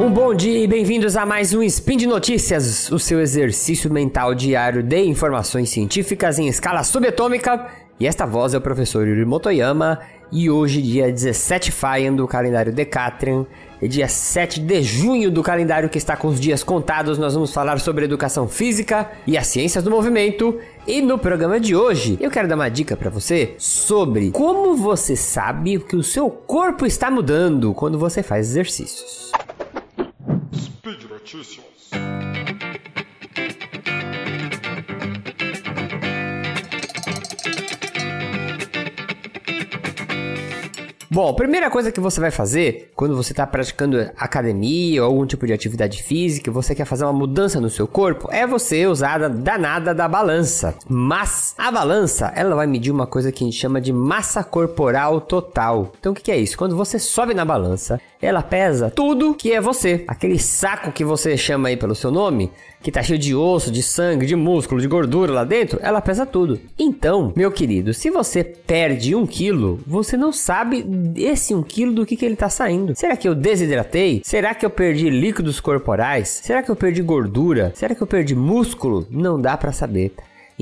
Um bom dia e bem-vindos a mais um Spin de Notícias, o seu exercício mental diário de informações científicas em escala subatômica. E esta voz é o professor Yuri Motoyama. E hoje, dia 17 Faian do calendário Decatrian, e dia 7 de junho do calendário que está com os dias contados, nós vamos falar sobre educação física e as ciências do movimento. E no programa de hoje, eu quero dar uma dica para você sobre como você sabe que o seu corpo está mudando quando você faz exercícios. Noticias. Bom, primeira coisa que você vai fazer quando você está praticando academia ou algum tipo de atividade física, você quer fazer uma mudança no seu corpo, é você usar a danada da balança. Mas a balança, ela vai medir uma coisa que a gente chama de massa corporal total. Então o que é isso? Quando você sobe na balança, ela pesa tudo que é você. Aquele saco que você chama aí pelo seu nome, que tá cheio de osso, de sangue, de músculo, de gordura lá dentro, ela pesa tudo. Então, meu querido, se você perde um quilo, você não sabe esse um quilo do que, que ele tá saindo. Será que eu desidratei? Será que eu perdi líquidos corporais? Será que eu perdi gordura? Será que eu perdi músculo? Não dá para saber.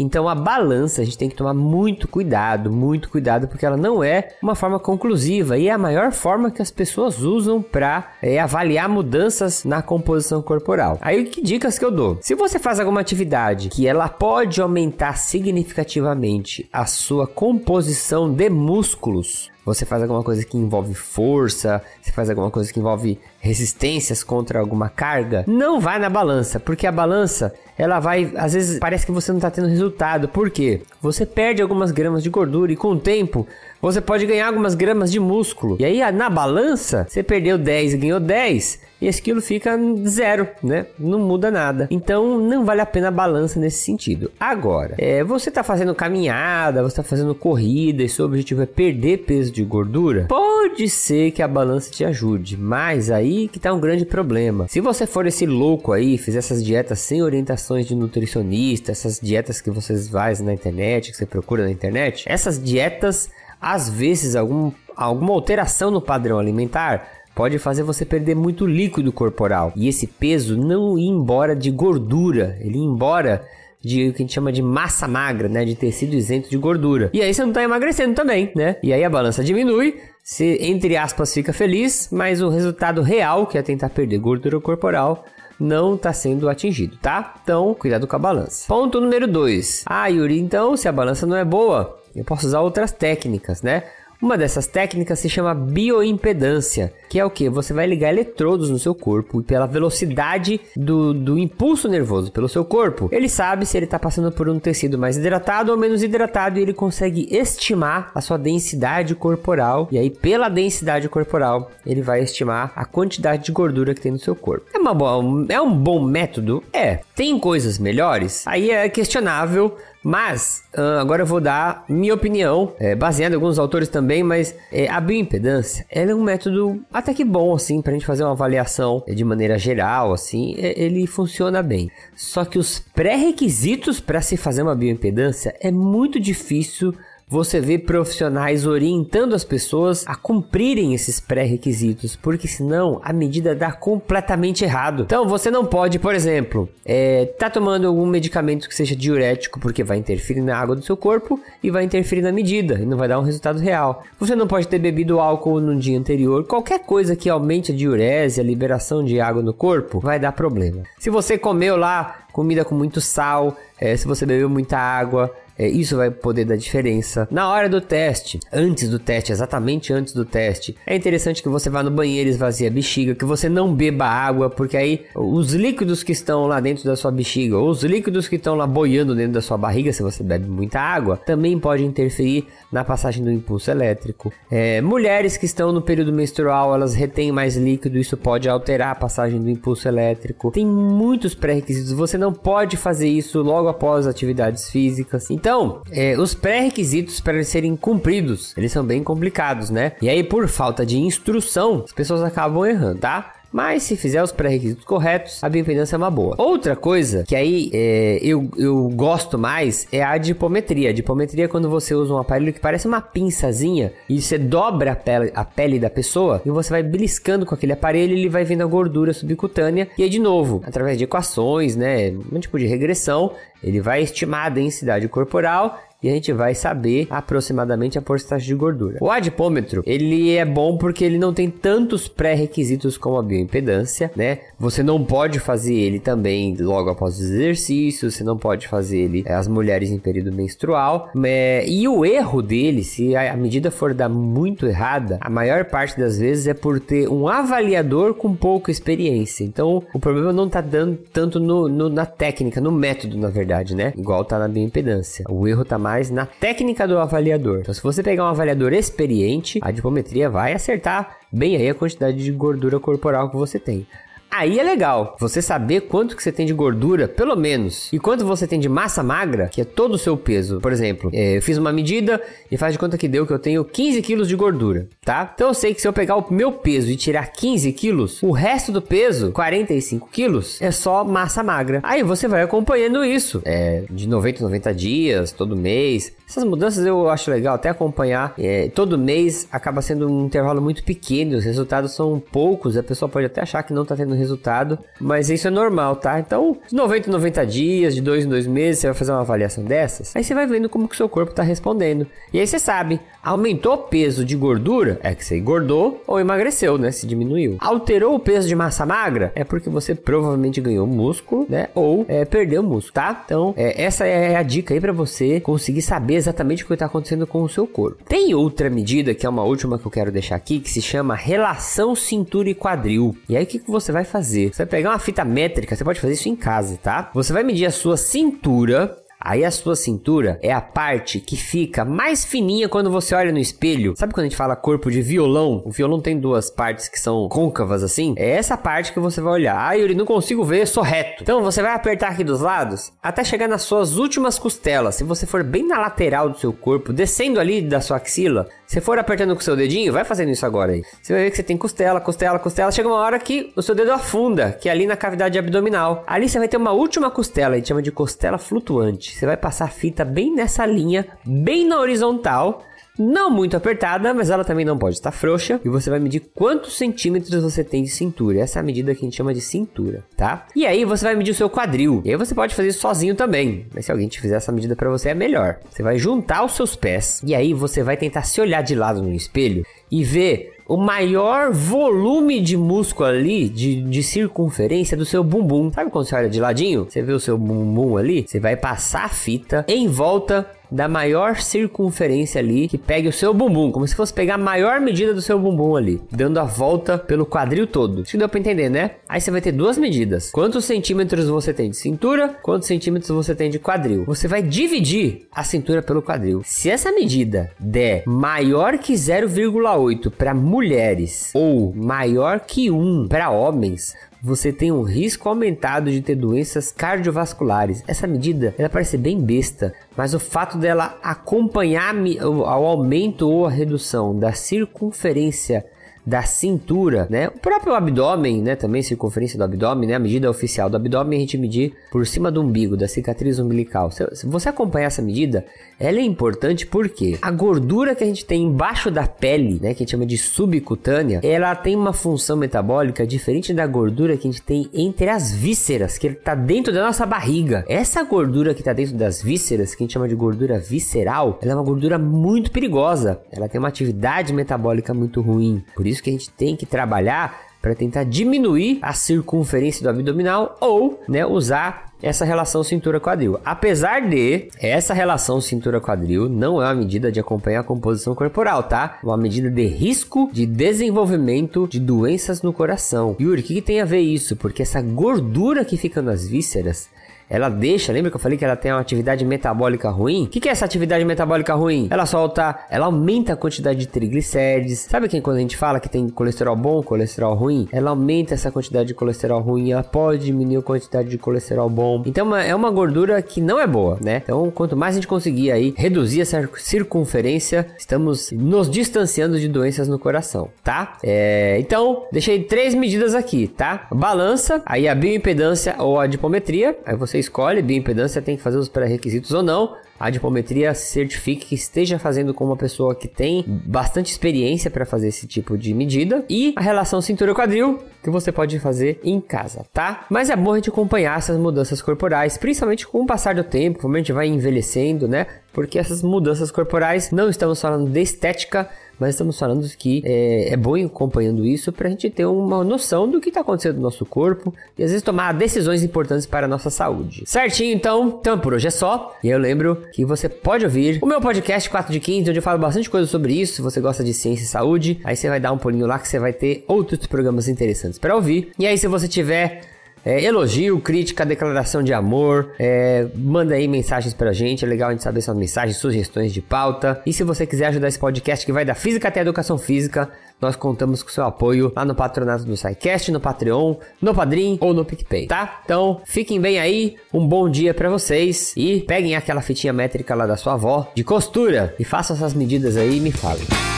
Então a balança a gente tem que tomar muito cuidado, muito cuidado, porque ela não é uma forma conclusiva e é a maior forma que as pessoas usam para é, avaliar mudanças na composição corporal. Aí que dicas que eu dou? Se você faz alguma atividade que ela pode aumentar significativamente a sua composição de músculos, você faz alguma coisa que envolve força, você faz alguma coisa que envolve resistências contra alguma carga, não vai na balança, porque a balança ela vai, às vezes parece que você não está tendo resultado. Por quê? Você perde algumas gramas de gordura e com o tempo você pode ganhar algumas gramas de músculo. E aí na balança, você perdeu 10 e ganhou 10, e esse quilo fica zero, né? Não muda nada. Então não vale a pena a balança nesse sentido. Agora, é, você está fazendo caminhada, você está fazendo corrida e seu objetivo é perder peso de gordura, pode ser que a balança te ajude, mas aí que tá um grande problema. Se você for esse louco aí, fizer essas dietas sem orientações de nutricionista, essas dietas que vocês fazem na internet, que você procura na internet, essas dietas às vezes, algum, alguma alteração no padrão alimentar pode fazer você perder muito líquido corporal e esse peso não ir embora de gordura, ele ir embora de o que a gente chama de massa magra, né, de tecido isento de gordura. E aí você não está emagrecendo também, né? E aí a balança diminui, você entre aspas fica feliz, mas o resultado real, que é tentar perder gordura corporal, não está sendo atingido, tá? Então, cuidado com a balança. Ponto número 2. Ah, Yuri, então, se a balança não é boa, eu posso usar outras técnicas, né? Uma dessas técnicas se chama bioimpedância, que é o que? Você vai ligar eletrodos no seu corpo e pela velocidade do, do impulso nervoso pelo seu corpo, ele sabe se ele está passando por um tecido mais hidratado ou menos hidratado e ele consegue estimar a sua densidade corporal. E aí, pela densidade corporal, ele vai estimar a quantidade de gordura que tem no seu corpo. É, uma boa, é um bom método? É. Tem coisas melhores? Aí é questionável, mas, agora eu vou dar minha opinião, é, baseada em alguns autores também, mas é, a bioimpedância é um método até que bom, assim, pra gente fazer uma avaliação é, de maneira geral, assim, é, ele funciona bem. Só que os pré-requisitos para se fazer uma bioimpedância é muito difícil você vê profissionais orientando as pessoas a cumprirem esses pré-requisitos, porque senão a medida dá completamente errado. Então você não pode, por exemplo, é, tá tomando algum medicamento que seja diurético, porque vai interferir na água do seu corpo e vai interferir na medida e não vai dar um resultado real. Você não pode ter bebido álcool no dia anterior. Qualquer coisa que aumente a diurese, a liberação de água no corpo, vai dar problema. Se você comeu lá comida com muito sal, é, se você bebeu muita água, é, isso vai poder dar diferença. Na hora do teste, antes do teste, exatamente antes do teste, é interessante que você vá no banheiro, esvazie a bexiga, que você não beba água, porque aí os líquidos que estão lá dentro da sua bexiga, ou os líquidos que estão lá boiando dentro da sua barriga, se você bebe muita água, também pode interferir na passagem do impulso elétrico. É, mulheres que estão no período menstrual, elas retêm mais líquido, isso pode alterar a passagem do impulso elétrico. Tem muitos pré-requisitos, você não pode fazer isso logo após atividades físicas. Então, então, é, os pré-requisitos para eles serem cumpridos, eles são bem complicados, né? E aí, por falta de instrução, as pessoas acabam errando, tá? Mas se fizer os pré-requisitos corretos, a bioimpedância é uma boa. Outra coisa que aí é, eu, eu gosto mais é a adipometria. A adipometria é quando você usa um aparelho que parece uma pinçazinha e você dobra a pele, a pele da pessoa e você vai beliscando com aquele aparelho ele vai vendo a gordura subcutânea. E aí, de novo, através de equações, né? Um tipo de regressão, ele vai estimar a densidade corporal e a gente vai saber aproximadamente a porcentagem de gordura. O adipômetro, ele é bom porque ele não tem tantos pré-requisitos como a bioimpedância, né? Você não pode fazer ele também logo após os exercícios, você não pode fazer ele é, as mulheres em período menstrual. É, e o erro dele, se a medida for dar muito errada, a maior parte das vezes é por ter um avaliador com pouca experiência. Então, o problema não tá dando tanto no, no, na técnica, no método, na verdade, né? Igual tá na bioimpedância. O erro tá mais mais na técnica do avaliador. Então, se você pegar um avaliador experiente, a dipometria vai acertar bem aí a quantidade de gordura corporal que você tem. Aí é legal você saber quanto que você tem de gordura, pelo menos, e quanto você tem de massa magra, que é todo o seu peso. Por exemplo, é, eu fiz uma medida e faz de conta que deu que eu tenho 15 quilos de gordura, tá? Então eu sei que se eu pegar o meu peso e tirar 15 quilos, o resto do peso, 45 quilos, é só massa magra. Aí você vai acompanhando isso, é, de 90 em 90 dias, todo mês. Essas mudanças eu acho legal até acompanhar. É, todo mês acaba sendo um intervalo muito pequeno, os resultados são poucos, a pessoa pode até achar que não tá tendo resultado, mas isso é normal, tá? Então, de 90 em 90 dias, de 2 em 2 meses, você vai fazer uma avaliação dessas, aí você vai vendo como que o seu corpo tá respondendo. E aí você sabe, aumentou o peso de gordura, é que você engordou ou emagreceu, né? Se diminuiu. Alterou o peso de massa magra, é porque você provavelmente ganhou músculo, né? Ou é, perdeu músculo, tá? Então, é, essa é a dica aí para você conseguir saber exatamente o que está acontecendo com o seu corpo. Tem outra medida, que é uma última que eu quero deixar aqui, que se chama relação cintura e quadril. E aí o que, que você vai fazer? Você vai pegar uma fita métrica, você pode fazer isso em casa, tá? Você vai medir a sua cintura Aí a sua cintura é a parte que fica mais fininha quando você olha no espelho. Sabe quando a gente fala corpo de violão? O violão tem duas partes que são côncavas assim? É essa parte que você vai olhar. Ah, Yuri, não consigo ver, sou reto. Então você vai apertar aqui dos lados até chegar nas suas últimas costelas. Se você for bem na lateral do seu corpo, descendo ali da sua axila, se for apertando com o seu dedinho, vai fazendo isso agora aí. Você vai ver que você tem costela, costela, costela. Chega uma hora que o seu dedo afunda, que é ali na cavidade abdominal. Ali você vai ter uma última costela, a gente chama de costela flutuante. Você vai passar a fita bem nessa linha, bem na horizontal não muito apertada, mas ela também não pode estar frouxa. E você vai medir quantos centímetros você tem de cintura. Essa é a medida que a gente chama de cintura, tá? E aí você vai medir o seu quadril. E aí você pode fazer isso sozinho também. Mas se alguém te fizer essa medida para você, é melhor. Você vai juntar os seus pés. E aí você vai tentar se olhar de lado no espelho e ver o maior volume de músculo ali, de, de circunferência do seu bumbum. Sabe quando você olha de ladinho? Você vê o seu bumbum ali? Você vai passar a fita em volta da maior circunferência ali que pegue o seu bumbum, como se fosse pegar a maior medida do seu bumbum ali, dando a volta pelo quadril todo. Isso deu para entender, né? Aí você vai ter duas medidas. Quantos centímetros você tem de cintura, quantos centímetros você tem de quadril. Você vai dividir a cintura pelo quadril. Se essa medida der maior que 0,8 para mulheres ou maior que 1 para homens, você tem um risco aumentado de ter doenças cardiovasculares. Essa medida, ela parece bem besta, mas o fato dela acompanhar ao aumento ou a redução da circunferência da cintura, né? O próprio abdômen, né? Também circunferência do abdômen, né? A medida oficial do abdômen a gente medir por cima do umbigo, da cicatriz umbilical. Se você acompanhar essa medida, ela é importante porque a gordura que a gente tem embaixo da pele, né? Que a gente chama de subcutânea, ela tem uma função metabólica diferente da gordura que a gente tem entre as vísceras, que está dentro da nossa barriga. Essa gordura que está dentro das vísceras, que a gente chama de gordura visceral, ela é uma gordura muito perigosa. Ela tem uma atividade metabólica muito ruim. Por isso que a gente tem que trabalhar para tentar diminuir a circunferência do abdominal ou né, usar essa relação cintura-quadril. Apesar de essa relação cintura-quadril não é uma medida de acompanhar a composição corporal, tá? É uma medida de risco de desenvolvimento de doenças no coração. Yuri, o que, que tem a ver isso? Porque essa gordura que fica nas vísceras ela deixa, lembra que eu falei que ela tem uma atividade metabólica ruim? O que, que é essa atividade metabólica ruim? Ela solta, ela aumenta a quantidade de triglicérides. Sabe que quando a gente fala que tem colesterol bom, colesterol ruim? Ela aumenta essa quantidade de colesterol ruim, ela pode diminuir a quantidade de colesterol bom. Então é uma gordura que não é boa, né? Então quanto mais a gente conseguir aí reduzir essa circunferência, estamos nos distanciando de doenças no coração, tá? É, então, deixei três medidas aqui, tá? Balança, aí a bioimpedância ou a dipometria, aí você escolhe, bioimpedância tem que fazer os pré-requisitos ou não a dipometria certifique que esteja fazendo com uma pessoa que tem bastante experiência para fazer esse tipo de medida e a relação cintura-quadril que você pode fazer em casa, tá? Mas é bom a gente acompanhar essas mudanças corporais, principalmente com o passar do tempo, como a gente vai envelhecendo, né? Porque essas mudanças corporais não estamos falando de estética, mas estamos falando que é, é bom ir acompanhando isso para a gente ter uma noção do que está acontecendo no nosso corpo e às vezes tomar decisões importantes para a nossa saúde. Certinho, então? Então por hoje é só. E eu lembro que você pode ouvir o meu podcast 4 de 15, onde eu falo bastante coisa sobre isso. Se você gosta de ciência e saúde, aí você vai dar um pulinho lá que você vai ter outros programas interessantes para ouvir. E aí, se você tiver é, elogio, crítica, declaração de amor. É, manda aí mensagens pra gente. É legal a gente saber suas mensagens, sugestões de pauta. E se você quiser ajudar esse podcast que vai da física até a educação física, nós contamos com seu apoio lá no patronato do SciCast, no Patreon, no Padrim ou no PicPay, tá? Então, fiquem bem aí, um bom dia para vocês e peguem aquela fitinha métrica lá da sua avó de costura e façam essas medidas aí e me falem.